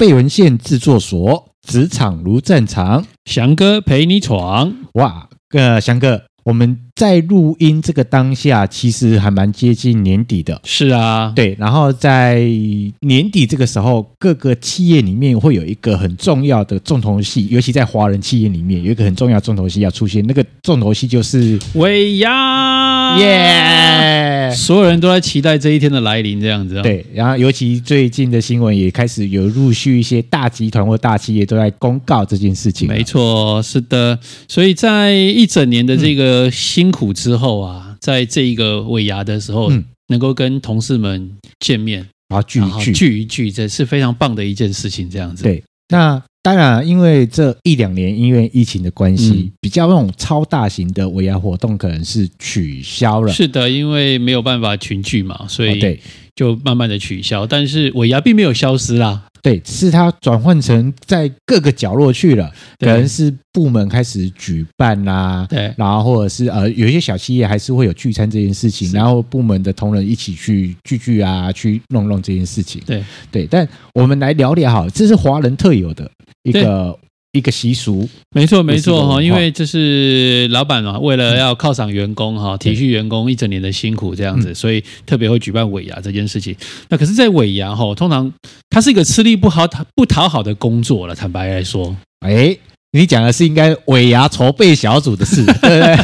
废文献制作所，职场如战场，翔哥陪你闯。哇，呃，翔哥。我们在录音这个当下，其实还蛮接近年底的。是啊，对。然后在年底这个时候，各个企业里面会有一个很重要的重头戏，尤其在华人企业里面，有一个很重要的重头戏要出现。那个重头戏就是尾牙，耶！所有人都在期待这一天的来临，这样子哦。对。然后，尤其最近的新闻也开始有陆续一些大集团或大企业都在公告这件事情。没错，是的。所以在一整年的这个。呃，辛苦之后啊，在这一个尾牙的时候，嗯、能够跟同事们见面，然后聚一聚，聚一聚，这是非常棒的一件事情。这样子，对。那当然，因为这一两年因为疫情的关系，嗯、比较那种超大型的尾牙活动可能是取消了。是的，因为没有办法群聚嘛，所以对，就慢慢的取消。但是尾牙并没有消失啦。对，是它转换成在各个角落去了，可能是部门开始举办啦、啊，对，然后或者是呃，有一些小企业还是会有聚餐这件事情，然后部门的同仁一起去聚聚啊，去弄弄这件事情，对对。但我们来聊聊哈，这是华人特有的一个。一个习俗，没错没错哈，因为这是老板嘛，为了要犒赏员工哈，体恤员工一整年的辛苦这样子，所以特别会举办尾牙这件事情。那可是，在尾牙哈，通常它是一个吃力不好讨不讨好的工作了，坦白来说，哎。你讲的是应该尾牙筹备小组的事，对不对？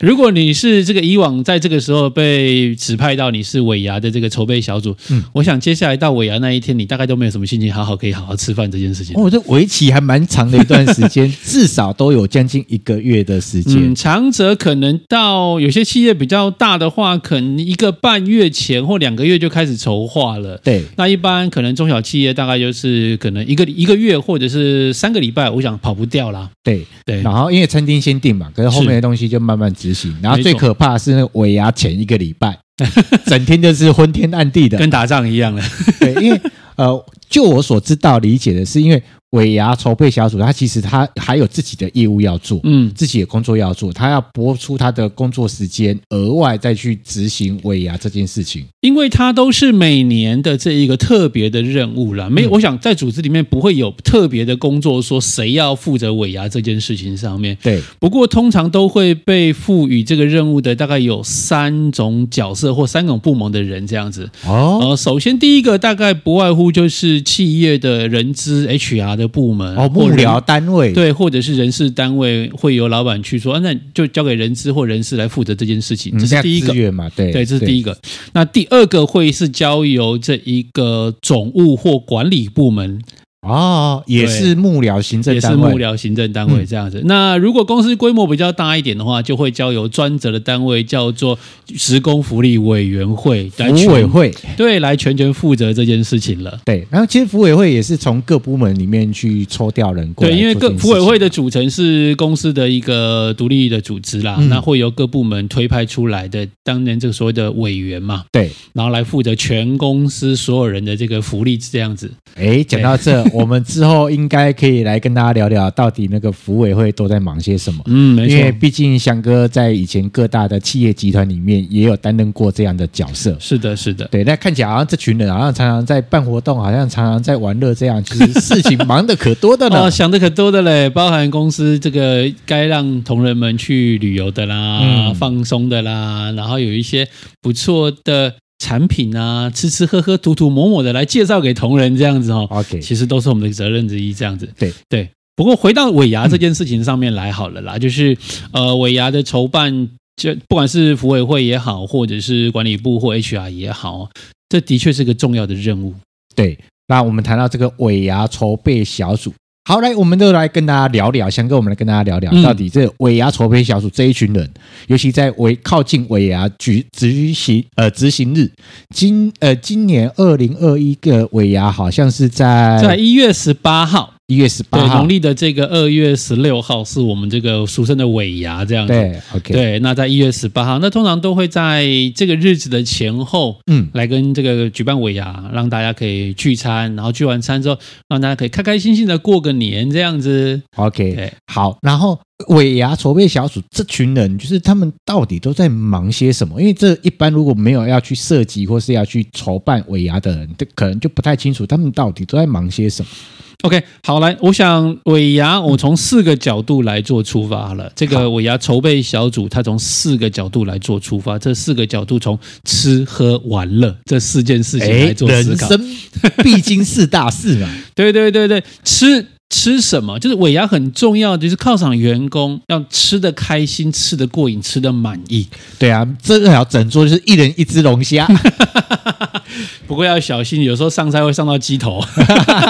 如果你是这个以往在这个时候被指派到你是尾牙的这个筹备小组，嗯，我想接下来到尾牙那一天，你大概都没有什么心情好好可以好好吃饭这件事情。哦，这为期还蛮长的一段时间，至少都有将近一个月的时间。嗯，长则可能到有些企业比较大的话，可能一个半月前或两个月就开始筹划了。对，那一般可能中小企业大概就是可能一个一个月或者是三个礼拜，我想跑不掉啦。对对，然后因为餐厅先定嘛，可是后面的东西就慢慢执行。然后最可怕的是那个尾牙前一个礼拜，整天就是昏天暗地的，跟打仗一样了。对，因为呃，就我所知道理解的是，因为。尾牙筹备小组，他其实他还有自己的业务要做，嗯，自己的工作要做，他要拨出他的工作时间，额外再去执行尾牙这件事情。因为他都是每年的这一个特别的任务了，没有，我想在组织里面不会有特别的工作说谁要负责尾牙这件事情上面。对，不过通常都会被赋予这个任务的大概有三种角色或三种部门的人这样子。哦，呃，首先第一个大概不外乎就是企业的人资 HR。的部门哦，幕僚单位对，或者是人事单位会由老板去说，啊、那就交给人资或人事来负责这件事情。这是第一个嘛？对对，这是第一个。那第二个会是交由这一个总务或管理部门。哦，也是幕僚行政单位，也是幕僚行政单位这样子。嗯、那如果公司规模比较大一点的话，就会交由专责的单位叫做职工福利委员会，福委会对，来全权负责这件事情了。对，然后其实福委会也是从各部门里面去抽调人过来。对，因为各福委会的组成是公司的一个独立的组织啦，嗯、那会由各部门推派出来的，当年这个所谓的委员嘛，对，然后来负责全公司所有人的这个福利这样子。哎，讲到这。我们之后应该可以来跟大家聊聊，到底那个服委会都在忙些什么？嗯，没错，因为毕竟翔哥在以前各大的企业集团里面也有担任过这样的角色。是的，是的，对。那看起来好像这群人好像常常在办活动，好像常常在玩乐，这样其实事情 忙的可多的呢。哦，想的可多的嘞，包含公司这个该让同仁们去旅游的啦，嗯、放松的啦，然后有一些不错的。产品啊，吃吃喝喝、涂涂抹抹的来介绍给同仁，这样子哦。OK，其实都是我们的责任之一，这样子。对对。不过回到尾牙这件事情上面来好了啦，嗯、就是呃，尾牙的筹办，就不管是服委会也好，或者是管理部或 HR 也好，这的确是个重要的任务。对，那我们谈到这个尾牙筹备小组。好，来，我们都来跟大家聊聊，翔哥，我们来跟大家聊聊，到底这尾牙筹备小组这一群人，尤其在尾靠近尾牙举执行呃执行日，今呃今年二零二一个尾牙好像是在在一月十八号。一月十八号，农历的这个二月十六号是我们这个俗称的尾牙，这样子。对，OK。对，那在一月十八号，那通常都会在这个日子的前后，嗯，来跟这个举办尾牙，让大家可以聚餐，然后聚完餐之后，让大家可以开开心心的过个年，这样子。OK，对好。然后尾牙筹备小组这群人，就是他们到底都在忙些什么？因为这一般如果没有要去设计或是要去筹办尾牙的人，可能就不太清楚他们到底都在忙些什么。OK，好来，我想尾牙，我从四个角度来做出发了。这个尾牙筹备小组，他从四个角度来做出发。这四个角度从吃喝玩乐这四件事情来做思考。人生 必经四大事嘛。对对对对，吃吃什么？就是尾牙很重要，就是犒赏员工要吃的开心、吃的过瘾、吃的满意。对啊，这个要整桌就是一人一只龙虾。不过要小心，有时候上菜会上到鸡头。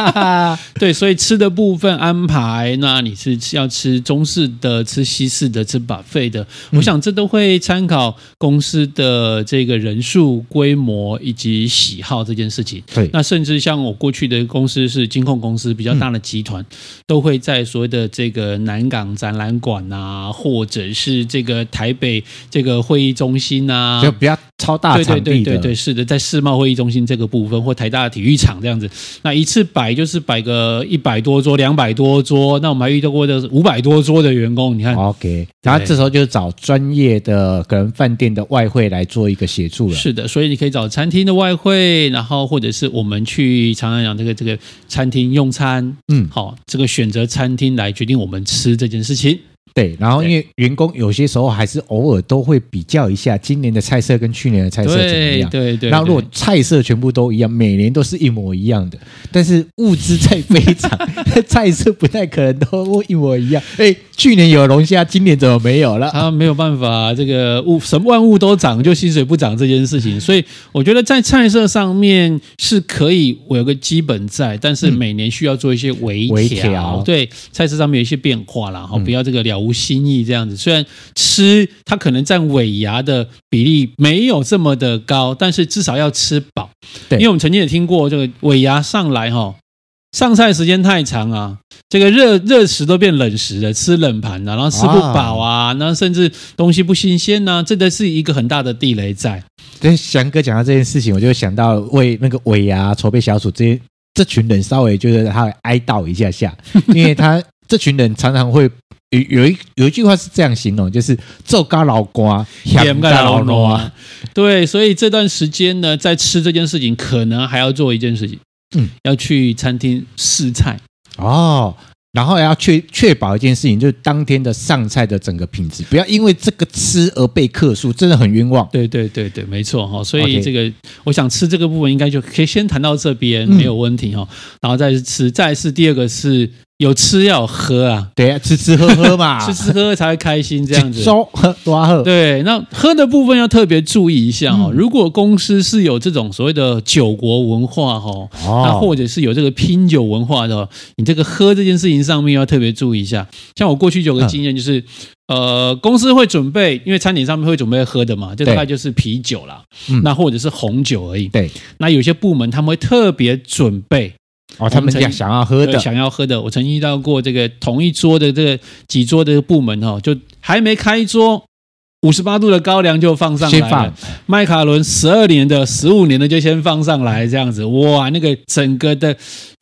对，所以吃的部分安排，那你是要吃中式的、吃西式的、吃 buffet 的，我想这都会参考公司的这个人数、规模以及喜好这件事情。对，那甚至像我过去的公司是金控公司，比较大的集团，都会在所谓的这个南港展览馆啊，或者是这个台北这个会议中心啊，就比较超大场地的。对对对对对，是的，在世贸会议中心这个部分，或台大的体育场这样子，那一次摆就是摆个一百多桌、两百多桌，那我们还遇到过的五百多桌的员工，你看。OK，然后这时候就找专业的可能饭店的外汇来做一个协助了。是的，所以你可以找餐厅的外汇，然后或者是我们去常常讲这个这个餐厅用餐，嗯，好，这个选择餐厅来决定我们吃这件事情。对，然后因为员工有些时候还是偶尔都会比较一下今年的菜色跟去年的菜色怎么样。对对对。然后如果菜色全部都一样，每年都是一模一样的，但是物资在飞涨，菜色不太可能都一模一样。哎，去年有龙虾，今年怎么没有了？他没有办法，这个物什么万物都涨，就薪水不涨这件事情。所以我觉得在菜色上面是可以，我有个基本在，但是每年需要做一些微调。微调。对，菜色上面有一些变化啦，好，不要这个了。无新意这样子，虽然吃它可能占尾牙的比例没有这么的高，但是至少要吃饱。对，因为我们曾经也听过这个尾牙上来哈，上菜时间太长啊，这个热热食都变冷食了，吃冷盘啊，然后吃不饱啊，然后甚至东西不新鲜呐，这个是一个很大的地雷在。跟翔哥讲到这件事情，我就想到为那个尾牙筹备小组这些这群人稍微就是他会哀悼一下下，因为他 这群人常常会。有有一有一句话是这样形容，就是做咖老瓜，咸咖老糯。对，所以这段时间呢，在吃这件事情，可能还要做一件事情，嗯，要去餐厅试菜哦，然后要确确保一件事情，就是当天的上菜的整个品质，不要因为这个吃而被客诉，真的很冤枉。对对对对，没错哈。所以这个.我想吃这个部分，应该就可以先谈到这边，没有问题哈。然后再是吃，再是第二个是。有吃要有喝啊，对啊，吃吃喝喝嘛，吃吃喝喝才会开心这样子。粥喝多喝，对，那喝的部分要特别注意一下哦。如果公司是有这种所谓的酒国文化哈，那或者是有这个拼酒文化的，你这个喝这件事情上面要特别注意一下。像我过去有个经验，就是呃，公司会准备，因为餐点上面会准备喝的嘛，就大概就是啤酒啦，那或者是红酒而已。对，那有些部门他们会特别准备。哦，他们想想要喝的，想要喝的。我曾经遇到过这个同一桌的这个几桌的部门哦，就还没开桌，五十八度的高粱就放上来了，放麦卡伦十二年的、十五年的就先放上来，这样子，哇，那个整个的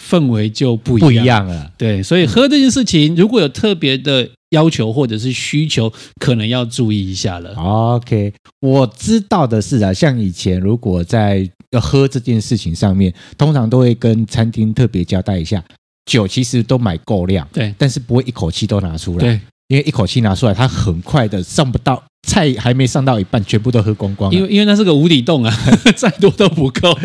氛围就不一样不一样了。对，所以喝这件事情，如果有特别的要求或者是需求，可能要注意一下了。OK，我知道的是啊，像以前如果在要喝这件事情上面，通常都会跟餐厅特别交代一下，酒其实都买够量，对，但是不会一口气都拿出来，对，因为一口气拿出来，它很快的上不到菜还没上到一半，全部都喝光光，因为因为那是个无底洞啊，再多都不够，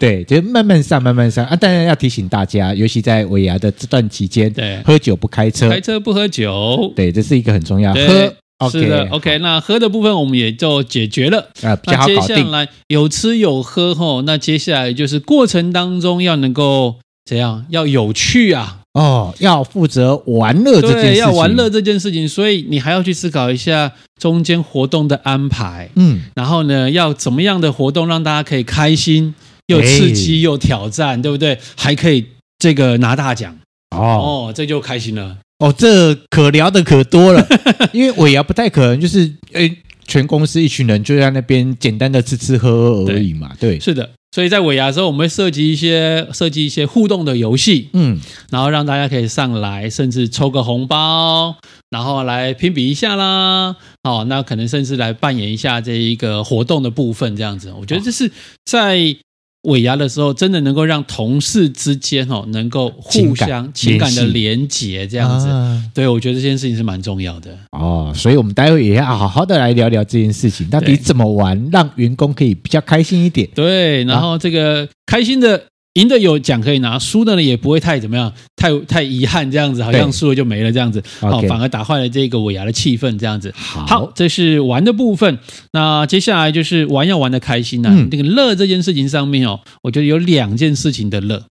对，就慢慢上，慢慢上。啊。当然要提醒大家，尤其在尾牙的这段期间，对，喝酒不开车，开车不喝酒，对，这是一个很重要，喝。是的，OK，那喝的部分我们也就解决了。啊。那接下来有吃有喝吼，那接下来就是过程当中要能够怎样？要有趣啊！哦，要负责玩乐这件事情。对，要玩乐这件事情，所以你还要去思考一下中间活动的安排。嗯，然后呢，要怎么样的活动让大家可以开心又刺激又挑战，欸、对不对？还可以这个拿大奖。哦哦，这就开心了。哦，这可聊的可多了，因为尾牙不太可能就是诶，全公司一群人就在那边简单的吃吃喝喝而已嘛。对，是的，所以在尾牙的时候，我们会设计一些设计一些互动的游戏，嗯，然后让大家可以上来，甚至抽个红包，然后来评比一下啦。哦，那可能甚至来扮演一下这一个活动的部分，这样子，我觉得这是在。尾牙的时候，真的能够让同事之间哦，能够互相情感的连结，这样子，啊、对，我觉得这件事情是蛮重要的哦。所以，我们待会也要好好的来聊聊这件事情，到底怎么玩，让员工可以比较开心一点。对，然后这个开心的。赢的有奖可以拿，输的呢也不会太怎么样，太太遗憾这样子，好像输了就没了这样子，哦，反而打坏了这个尾牙的气氛这样子。好，好，这是玩的部分。那接下来就是玩要玩的开心呐、啊，嗯、这个乐这件事情上面哦，我觉得有两件事情的乐。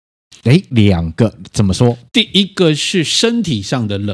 哎，两个怎么说？第一个是身体上的乐，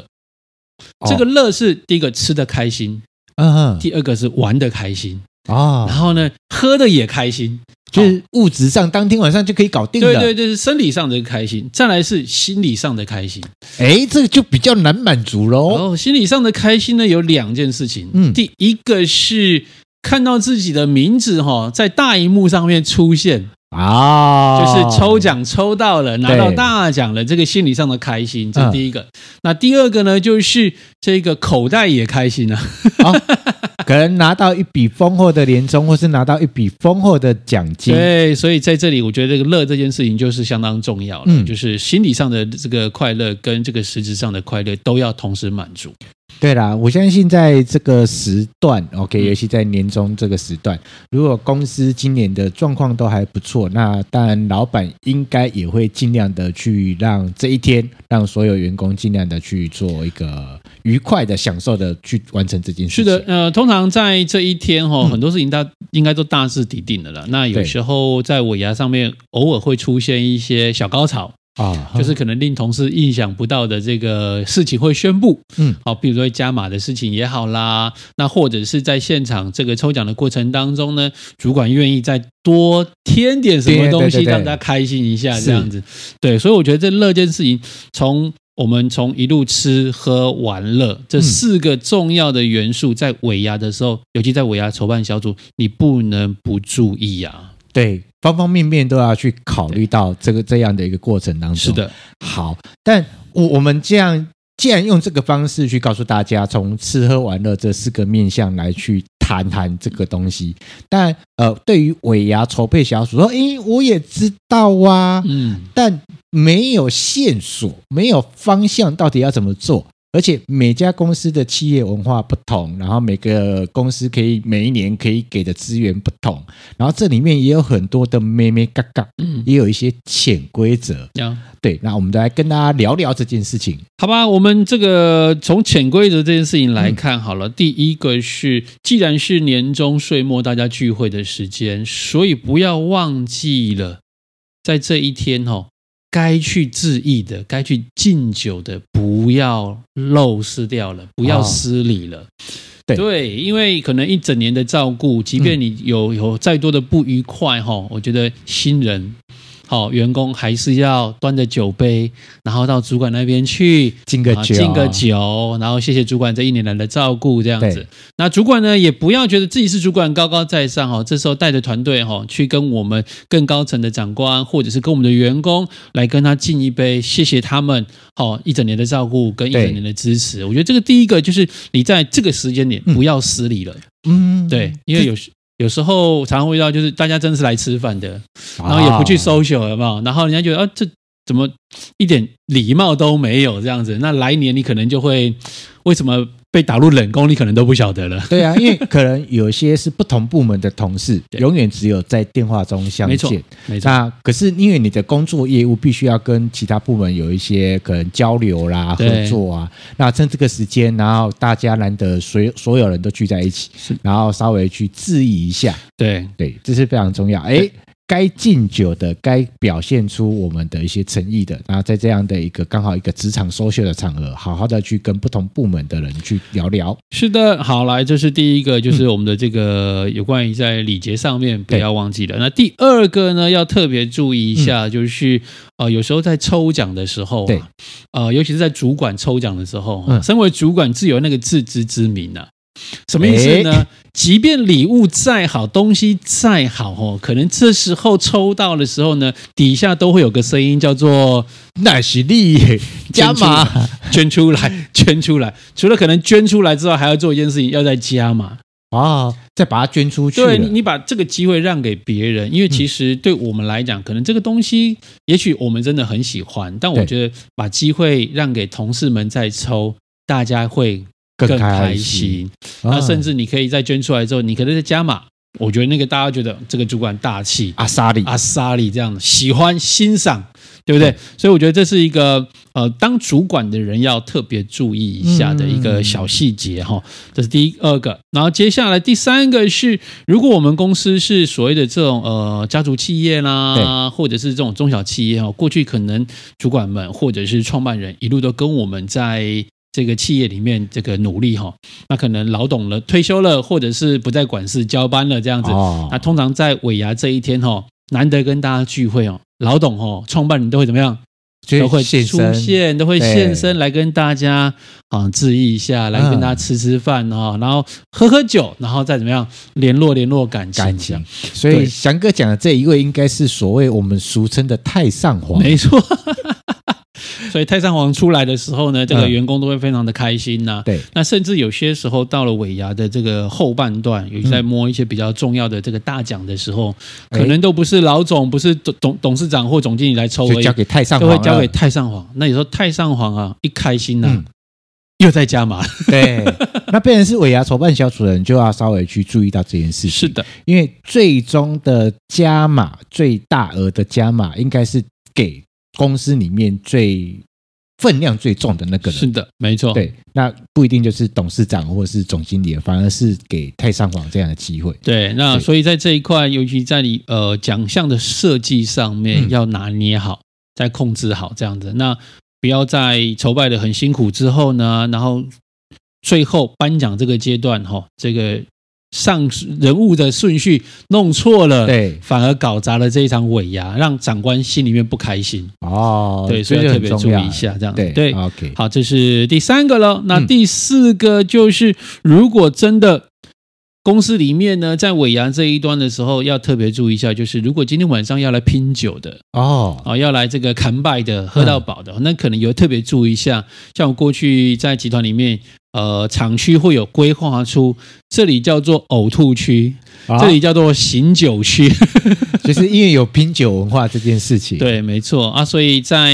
哦、这个乐是第一个吃的开心，嗯哼，第二个是玩的开心啊，哦、然后呢，喝的也开心。就是物质上，当天晚上就可以搞定的。对对对，是生理上的开心，再来是心理上的开心。哎，这个就比较难满足喽。哦，心理上的开心呢，有两件事情。嗯，第一个是看到自己的名字哈在大荧幕上面出现啊，就是抽奖抽到了，拿到大奖了，这个心理上的开心，这是第一个。那第二个呢，就是这个口袋也开心了。可能拿到一笔丰厚的年终，或是拿到一笔丰厚的奖金。对，所以在这里，我觉得这个乐这件事情就是相当重要了，嗯，就是心理上的这个快乐跟这个实质上的快乐都要同时满足。对啦，我相信在这个时段，OK，尤其在年终这个时段，如果公司今年的状况都还不错，那当然老板应该也会尽量的去让这一天，让所有员工尽量的去做一个愉快的、享受的去完成这件事情。是的，呃，通常在这一天哈，很多事情大应该都大致底定的了。那有时候在尾牙上面，偶尔会出现一些小高潮。啊，就是可能令同事意想不到的这个事情会宣布，嗯，好，比如说加码的事情也好啦，那或者是在现场这个抽奖的过程当中呢，主管愿意再多添点什么东西让大家开心一下，这样子，对，所以我觉得这乐件事情，从我们从一路吃喝玩乐这四个重要的元素，在尾牙的时候，尤其在尾牙筹办小组，你不能不注意啊。对，方方面面都要去考虑到这个这样的一个过程当中。是的，好，但我我们这样既然用这个方式去告诉大家，从吃喝玩乐这四个面向来去谈谈这个东西，但呃，对于尾牙筹备小组说，诶，我也知道啊，嗯，但没有线索，没有方向，到底要怎么做？而且每家公司的企业文化不同，然后每个公司可以每一年可以给的资源不同，然后这里面也有很多的咩咩嘎嘎，嗯，也有一些潜规则。嗯、对，那我们来跟大家聊聊这件事情，好吧？我们这个从潜规则这件事情来看好了，嗯、第一个是，既然是年终岁末大家聚会的时间，所以不要忘记了，在这一天哦。该去致意的，该去敬酒的，不要漏失掉了，不要失礼了。哦、对，对，因为可能一整年的照顾，即便你有有再多的不愉快哈，我觉得新人。好，员工还是要端着酒杯，然后到主管那边去敬个酒，敬个酒，然后谢谢主管这一年来的照顾，这样子。那主管呢，也不要觉得自己是主管高高在上哈，这时候带着团队哈，去跟我们更高层的长官，或者是跟我们的员工来跟他敬一杯，谢谢他们好一整年的照顾跟一整年的支持。我觉得这个第一个就是你在这个时间点不要失礼了，嗯，对，因为有时。有时候常常会遇到，就是大家真的是来吃饭的，然后也不去 social，有没有？然后人家觉得啊，这怎么一点礼貌都没有这样子？那来年你可能就会为什么？被打入冷宫，你可能都不晓得了。对啊，因为可能有些是不同部门的同事，永远只有在电话中相见。没错，没错。那可是因为你的工作业务必须要跟其他部门有一些可能交流啦、合作啊。那趁这个时间，然后大家难得所所有人都聚在一起，然后稍微去致意一下。对对，这是非常重要。哎。该敬酒的，该表现出我们的一些诚意的，然后在这样的一个刚好一个职场 social 的场合，好好的去跟不同部门的人去聊聊。是的，好，来，这是第一个，就是我们的这个有关于在礼节上面不要忘记了。那第二个呢，要特别注意一下，就是呃，有时候在抽奖的时候，对，呃，尤其是在主管抽奖的时候，嗯，身为主管自有那个自知之明啊。什么意思呢？即便礼物再好，东西再好哦，可能这时候抽到的时候呢，底下都会有个声音叫做“那是你 加码捐出来，捐出来”。除了可能捐出来之外，还要做一件事情，要再加码啊，再把它捐出去。对，你把这个机会让给别人，因为其实对我们来讲，可能这个东西，也许我们真的很喜欢，但我觉得把机会让给同事们再抽，大家会。更开心，那甚至你可以再捐出来之后，你可能再加码。我觉得那个大家觉得这个主管大气，阿萨里，阿萨里这样的喜欢欣赏，对不对？所以我觉得这是一个呃，当主管的人要特别注意一下的一个小细节哈。这是第二个，然后接下来第三个是，如果我们公司是所谓的这种呃家族企业啦，或者是这种中小企业哈，过去可能主管们或者是创办人一路都跟我们在。这个企业里面这个努力哈，那可能老董了退休了，或者是不再管事交班了这样子。哦那通常在尾牙这一天哈，难得跟大家聚会哦，老董哦，创办人都会怎么样？都会出现，都会现身来跟大家啊致意一下，来跟大家吃吃饭哈，然后喝喝酒，然后再怎么样联络联络感情。感情。所以翔哥讲的这一位应该是所谓我们俗称的太上皇。没错。所以太上皇出来的时候呢，这个员工都会非常的开心呐、啊。对，那甚至有些时候到了尾牙的这个后半段，尤其在摸一些比较重要的这个大奖的时候，可能都不是老总，不是董董董事长或总经理来抽，就交给太上皇，都会交给太上皇。那有时候太上皇啊，一开心呐、啊，又在加码。对，那变成是尾牙筹办小组的人就要稍微去注意到这件事情。是的，因为最终的加码最大额的加码应该是给。公司里面最分量最重的那个人，是的，没错。对，那不一定就是董事长或者是总经理，反而是给太上皇这样的机会。对，那所以在这一块，尤其在你呃奖项的设计上面，要拿捏好，嗯、再控制好这样子。那不要在筹备的很辛苦之后呢，然后最后颁奖这个阶段哈，这个。上人物的顺序弄错了，对，反而搞砸了这一场尾牙，让长官心里面不开心哦。对，所以特别注意一下，这样对对。OK，好，这是第三个了。那第四个就是，如果真的公司里面呢，在尾牙这一端的时候，要特别注意一下，就是如果今天晚上要来拼酒的哦，啊，要来这个干拜的，喝到饱的，那可能有特别注意一下。像我过去在集团里面。呃，厂区会有规划出，这里叫做呕吐区，啊、这里叫做醒酒区，就是因为有拼酒文化这件事情。对，没错啊，所以在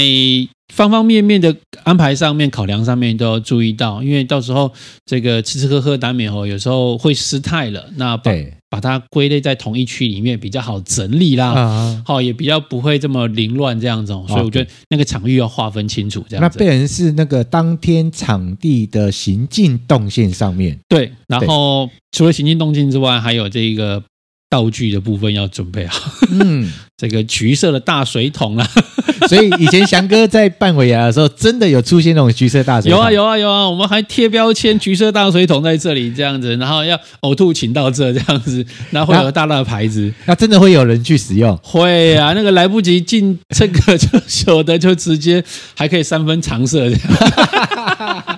方方面面的安排上面、考量上面都要注意到，因为到时候这个吃吃喝喝难免哦，有时候会失态了。那对。把它归类在同一区里面比较好整理啦，好，也比较不会这么凌乱这样子，所以我觉得那个场域要划分清楚，这样子。那变成是那个当天场地的行进动线上面，对，然后除了行进动线之外，还有这个。道具的部分要准备好，嗯，这个橘色的大水桶啊，所以以前翔哥在办尾牙的时候，真的有出现那种橘色大水桶。有啊有啊有啊，我们还贴标签，橘色大水桶在这里这样子，然后要呕吐请到这这样子，然后会有大大的牌子，那真的会有人去使用？会啊，那个来不及进这个就有的就直接还可以三分常设这样。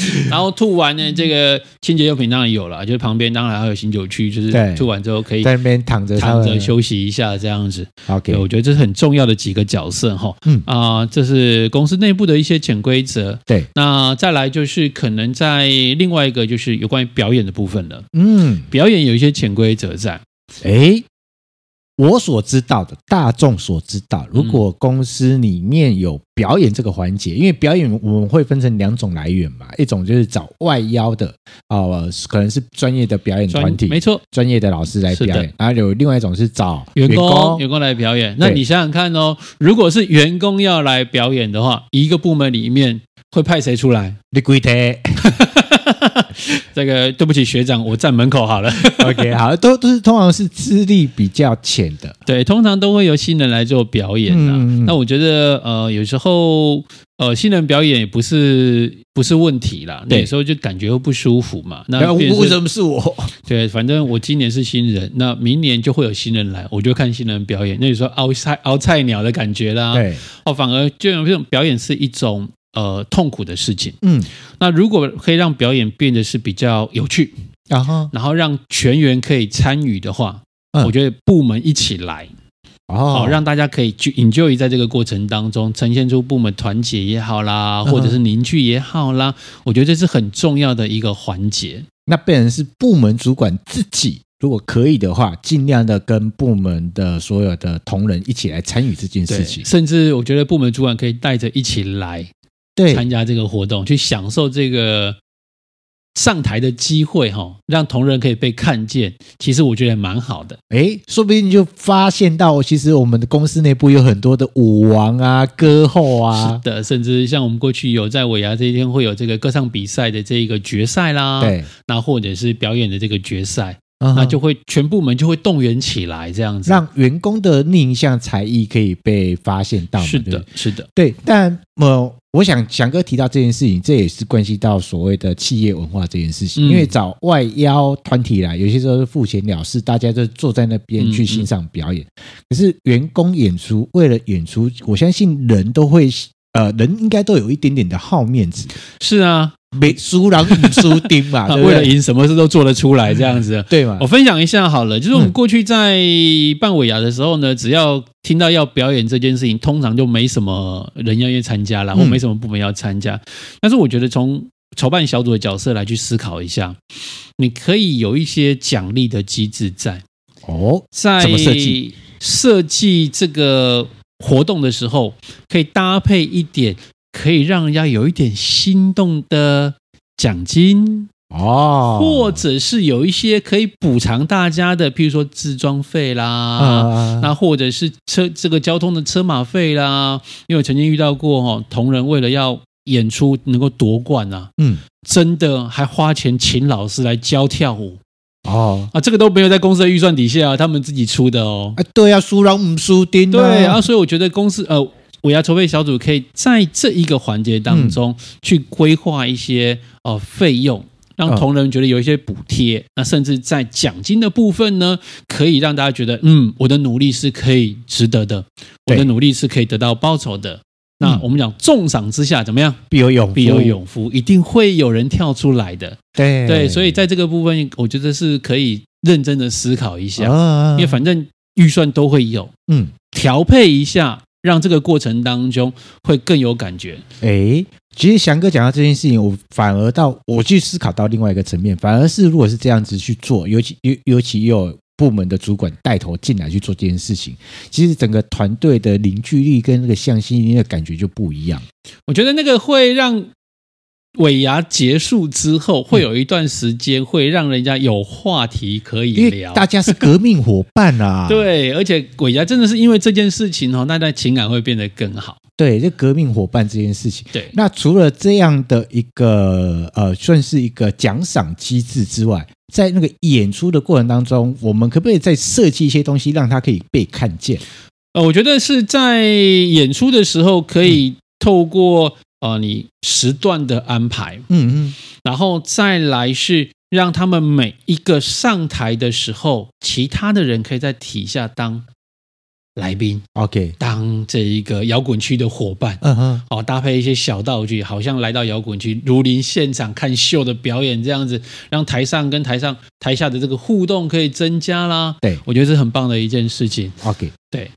然后吐完呢，这个清洁用品当然有了，就是旁边当然还有醒酒区，就是吐完之后可以在那边躺着躺着休息一下这样子。OK，我觉得这是很重要的几个角色哈。嗯啊，这是公司内部的一些潜规则。对，那再来就是可能在另外一个就是有关于表演的部分了。嗯，表演有一些潜规则在。诶我所知道的，大众所知道，如果公司里面有表演这个环节，因为表演我们会分成两种来源嘛，一种就是找外邀的，呃，可能是专业的表演团体，没错，专业的老师来表演，然后有另外一种是找员工，员工来表演。那你想想看哦，如果是员工要来表演的话，一个部门里面会派谁出来？你归他。这个对不起学长，我站门口好了。OK，好，都都是通常是资历比较浅的，对，通常都会由新人来做表演那我觉得呃，有时候呃，新人表演也不是不是问题啦。那，有时候就感觉会不舒服嘛。那为什么是我？对，反正我今年是新人，那明年就会有新人来，我就看新人表演。那有时候熬菜熬菜鸟的感觉啦。对，哦，反而就有这种表演是一种。呃痛苦的事情。嗯，那如果可以让表演变得是比较有趣，然后然后让全员可以参与的话，嗯我觉得部门一起来。哦哦，让大家可以去 enjoy 在这个过程当中，呈现出部门团结也好啦，或者是凝聚也好啦，我觉得这是很重要的一个环节。那变成是部门主管自己，如果可以的话，尽量的跟部门的所有的同仁一起来参与这件事情，甚至我觉得部门主管可以带着一起来对参加这个活动，去享受这个。上台的机会哈，让同仁可以被看见，其实我觉得蛮好的。哎，说不定就发现到，其实我们的公司内部有很多的舞王啊、歌后啊，是的，甚至像我们过去有在尾牙这一天会有这个歌唱比赛的这一个决赛啦，对，那或者是表演的这个决赛。嗯、那就会全部门就会动员起来，这样子让员工的另一项才艺可以被发现到。是的，是的，对。但呃，我想翔哥提到这件事情，这也是关系到所谓的企业文化这件事情。嗯、因为找外邀团体来，有些时候是付钱了事，大家就坐在那边去欣赏表演。可是员工演出，为了演出，我相信人都会呃，人应该都有一点点的好面子。是啊。没输人不输丁嘛，对对为了赢，什么事都做得出来，这样子，对嘛？我分享一下好了，就是我们过去在办尾牙的时候呢，只要听到要表演这件事情，通常就没什么人要愿参加了，或没什么部门要参加。但是我觉得从筹办小组的角色来去思考一下，你可以有一些奖励的机制在哦，在设计设计这个活动的时候，可以搭配一点。可以让人家有一点心动的奖金哦，或者是有一些可以补偿大家的，譬如说自装费啦，啊、那或者是车这个交通的车马费啦。因为我曾经遇到过哦，同仁为了要演出能够夺冠啊，嗯，真的还花钱请老师来教跳舞哦啊，这个都没有在公司的预算底下，他们自己出的哦。哎，对啊，输人不输阵，对啊，所以我觉得公司呃。尾牙筹备小组可以在这一个环节当中去规划一些呃费用，让同仁觉得有一些补贴。那甚至在奖金的部分呢，可以让大家觉得，嗯，我的努力是可以值得的，我的努力是可以得到报酬的。那我们讲重赏之下怎么样？必有勇必有勇夫，一定会有人跳出来的。对对，所以在这个部分，我觉得是可以认真的思考一下，因为反正预算都会有，嗯，调配一下。让这个过程当中会更有感觉。哎，其实翔哥讲到这件事情，我反而到我去思考到另外一个层面，反而是如果是这样子去做，尤其尤尤其有部门的主管带头进来去做这件事情，其实整个团队的凝聚力跟那个向心力的感觉就不一样。我觉得那个会让。尾牙结束之后，会有一段时间会让人家有话题可以聊，大家是革命伙伴啊。对，而且尾牙真的是因为这件事情哦，大家情感会变得更好。对，这革命伙伴这件事情。对，那除了这样的一个呃，算是一个奖赏机制之外，在那个演出的过程当中，我们可不可以再设计一些东西，让它可以被看见？呃，我觉得是在演出的时候可以透过。呃，你时段的安排，嗯嗯，然后再来是让他们每一个上台的时候，其他的人可以在底下当来宾，OK，当这一个摇滚区的伙伴，嗯哼，哦，搭配一些小道具，好像来到摇滚区，如临现场看秀的表演这样子，让台上跟台上台下的这个互动可以增加啦。对，我觉得是很棒的一件事情。OK，对。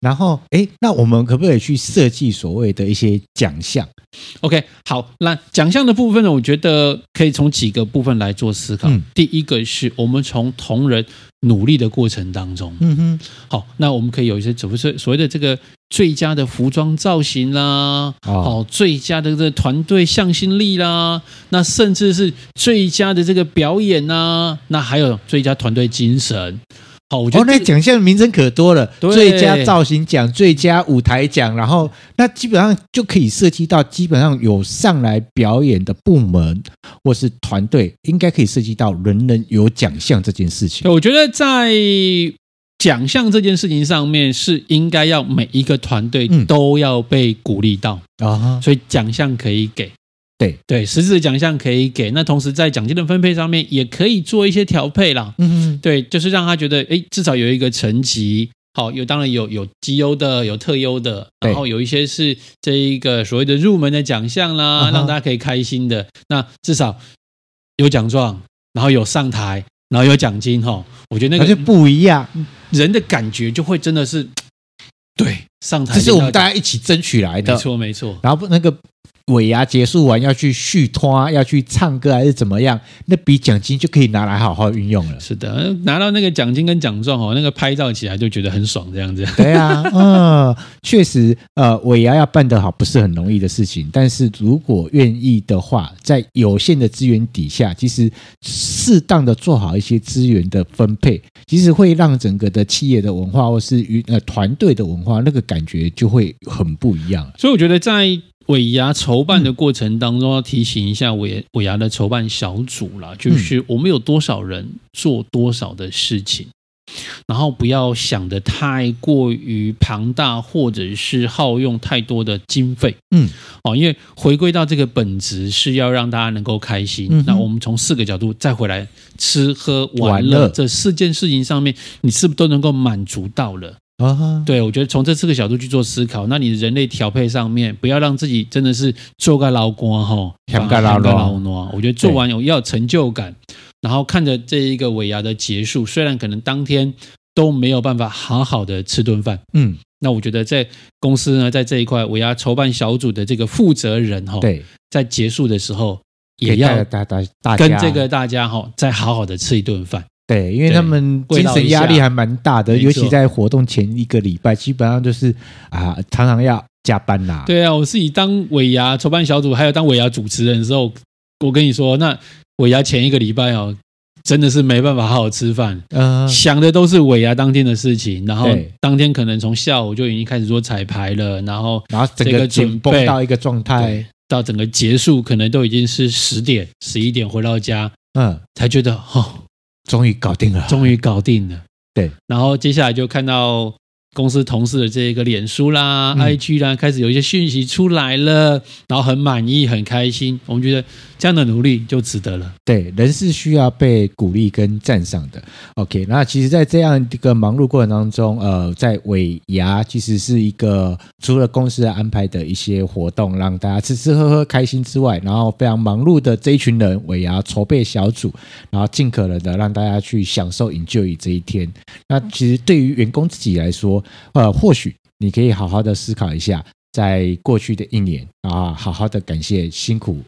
然后，哎，那我们可不可以去设计所谓的一些奖项？OK，好，那奖项的部分呢，我觉得可以从几个部分来做思考。嗯，第一个是我们从同仁努力的过程当中，嗯哼，好，那我们可以有一些，怎么说所谓的这个最佳的服装造型啦，哦，最佳的这个团队向心力啦，那甚至是最佳的这个表演呐，那还有最佳团队精神。好，我觉得、这个、哦，那奖项的名称可多了，最佳造型奖、最佳舞台奖，然后那基本上就可以涉及到基本上有上来表演的部门或是团队，应该可以涉及到人人有奖项这件事情。我觉得在奖项这件事情上面是应该要每一个团队都要被鼓励到啊，嗯、所以奖项可以给。对对，实质的奖项可以给，那同时在奖金的分配上面也可以做一些调配啦。嗯嗯，对，就是让他觉得，哎，至少有一个层级，好，有当然有有绩优的，有特优的，然后有一些是这一个所谓的入门的奖项啦，让大家可以开心的。那至少有奖状，然后有上台，然后有奖金哈。我觉得那个那就不一样，人的感觉就会真的是对上台，这是我们大家一起争取来的，没错没错。然后那个。尾牙结束完要去续拖，要去唱歌还是怎么样？那笔奖金就可以拿来好好运用了。是的，拿到那个奖金跟奖状哦，那个拍照起来就觉得很爽，这样子。对啊，嗯，确实，呃，尾牙要办得好不是很容易的事情，但是如果愿意的话，在有限的资源底下，其实适当的做好一些资源的分配，其实会让整个的企业的文化或是与呃团队的文化那个感觉就会很不一样。所以我觉得在。尾牙筹办的过程当中，要提醒一下尾尾牙的筹办小组啦，就是我们有多少人做多少的事情，然后不要想得太过于庞大，或者是耗用太多的经费。嗯，哦，因为回归到这个本质是要让大家能够开心。那我们从四个角度再回来，吃喝玩乐这四件事情上面，你是不是都能够满足到了？啊，uh huh. 对，我觉得从这四个角度去做思考，那你人类调配上面，不要让自己真的是做个劳官哈，想干劳劳我觉得做完有要有成就感，然后看着这一个尾牙的结束，虽然可能当天都没有办法好好的吃顿饭，嗯，那我觉得在公司呢，在这一块尾牙筹办小组的这个负责人哈，对，在结束的时候也要大大跟这个大家哈，再好好的吃一顿饭。对，因为他们精神压力还蛮大的，尤其在活动前一个礼拜，基本上就是啊，常常要加班呐。对啊，我自己当尾牙筹办小组，还有当尾牙主持人的时候，我跟你说，那尾牙前一个礼拜哦，真的是没办法好好吃饭，嗯，想的都是尾牙当天的事情，然后当天可能从下午就已经开始做彩排了，然后然后整个准备到一个状态，到整个结束可能都已经是十点、十一点回到家，嗯，才觉得哦。终于搞定了，终于搞定了。对，然后接下来就看到。公司同事的这个脸书啦、嗯、IG 啦，开始有一些讯息出来了，然后很满意、很开心。我们觉得这样的努力就值得了。对，人是需要被鼓励跟赞赏的。OK，那其实，在这样一个忙碌过程当中，呃，在尾牙其实是一个除了公司安排的一些活动，让大家吃吃喝喝开心之外，然后非常忙碌的这一群人尾牙筹备小组，然后尽可能的让大家去享受 enjoy 这一天。那其实对于员工自己来说，呃，或许你可以好好的思考一下，在过去的一年啊，好好的感谢辛苦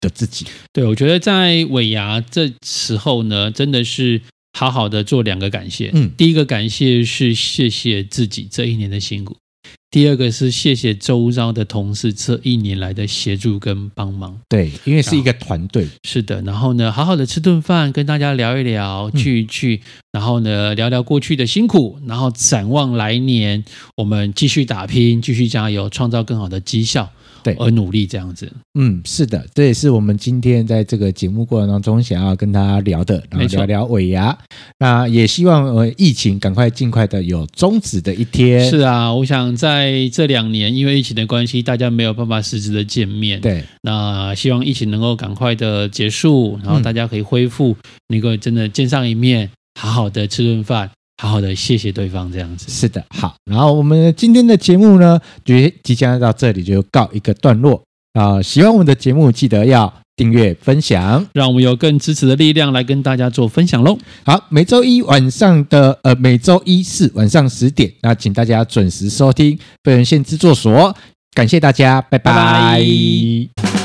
的自己。对，我觉得在尾牙这时候呢，真的是好好的做两个感谢。嗯，第一个感谢是谢谢自己这一年的辛苦。第二个是谢谢周遭的同事这一年来的协助跟帮忙。对，因为是一个团队。是的，然后呢，好好的吃顿饭，跟大家聊一聊，聚一聚，然后呢，聊聊过去的辛苦，然后展望来年，我们继续打拼，继续加油，创造更好的绩效。对，而努力这样子，嗯，是的，这也是我们今天在这个节目过程当中想要跟大家聊的，然后聊聊尾牙。那也希望呃疫情赶快尽快的有终止的一天。是啊，我想在这两年因为疫情的关系，大家没有办法实质的见面。对，那希望疫情能够赶快的结束，然后大家可以恢复，能够真的见上一面，好好的吃顿饭。好好的，谢谢对方，这样子是的，好。然后我们今天的节目呢，就即将到这里就告一个段落啊。喜欢我们的节目，记得要订阅、分享，让我们有更支持的力量来跟大家做分享喽。好，每周一晚上的呃，每周一四晚上十点，那请大家准时收听《废人线制作所》，感谢大家，拜拜。拜拜。